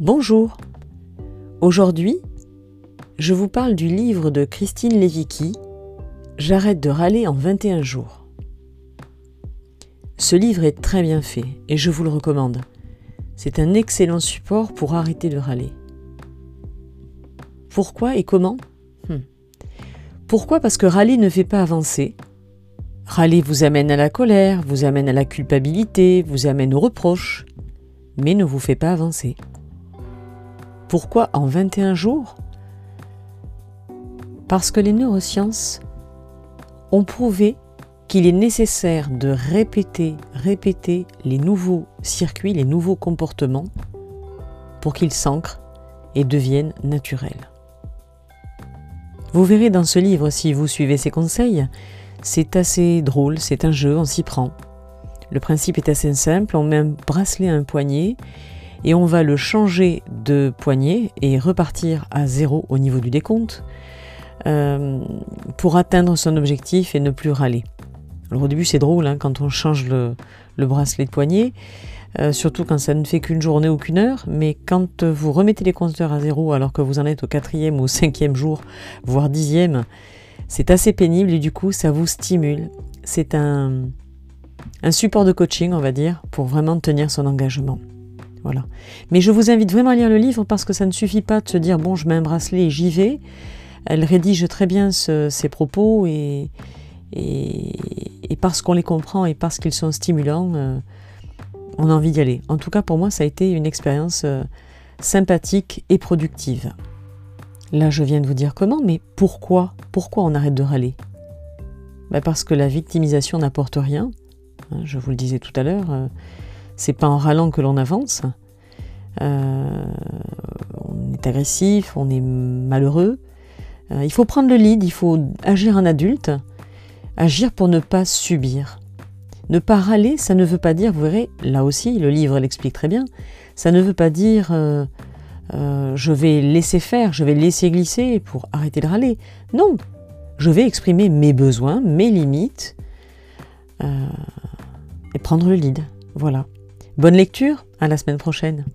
Bonjour. Aujourd'hui, je vous parle du livre de Christine Lévicki, J'arrête de râler en 21 jours. Ce livre est très bien fait et je vous le recommande. C'est un excellent support pour arrêter de râler. Pourquoi et comment? Hmm. Pourquoi? Parce que râler ne fait pas avancer. Râler vous amène à la colère, vous amène à la culpabilité, vous amène aux reproches, mais ne vous fait pas avancer. Pourquoi en 21 jours? Parce que les neurosciences ont prouvé qu'il est nécessaire de répéter, répéter les nouveaux circuits, les nouveaux comportements pour qu'ils s'ancrent et deviennent naturels. Vous verrez dans ce livre, si vous suivez ces conseils, c'est assez drôle, c'est un jeu, on s'y prend. Le principe est assez simple, on met un bracelet à un poignet et on va le changer de poignet et repartir à zéro au niveau du décompte euh, pour atteindre son objectif et ne plus râler. Alors au début c'est drôle hein, quand on change le, bracelet de poignet, euh, surtout quand ça ne fait qu'une journée ou qu'une heure, mais quand vous remettez les compteurs à zéro alors que vous en êtes au quatrième ou au cinquième jour, voire dixième, c'est assez pénible et du coup ça vous stimule. C'est un support de coaching, on va dire, pour vraiment tenir son engagement. Mais je vous invite vraiment à lire le livre parce que ça ne suffit pas de se dire bon, je mets un bracelet et j'y vais. Elle rédige très bien ses propos et, et, parce qu'on les comprend et parce qu'ils sont stimulants, euh, on a envie d'y aller. En tout cas, pour moi, ça a été une expérience euh, sympathique et productive. Là, je viens de vous dire comment, mais pourquoi Pourquoi on arrête de râler? Ben Parce que la victimisation n'apporte rien. Hein, je vous le disais tout à l'heure. Euh, c'est pas en râlant que l'on avance. Euh, on est agressif, on est malheureux. Euh, il faut prendre le lead, il faut agir en adulte, agir pour ne pas subir. Ne pas râler, ça ne veut pas dire, vous verrez, là aussi, le livre l'explique très bien, ça ne veut pas dire euh, je vais laisser faire, je vais laisser glisser pour arrêter de râler. Non, je vais exprimer mes besoins, mes limites et prendre le lead. Voilà. Bonne lecture, à la semaine prochaine.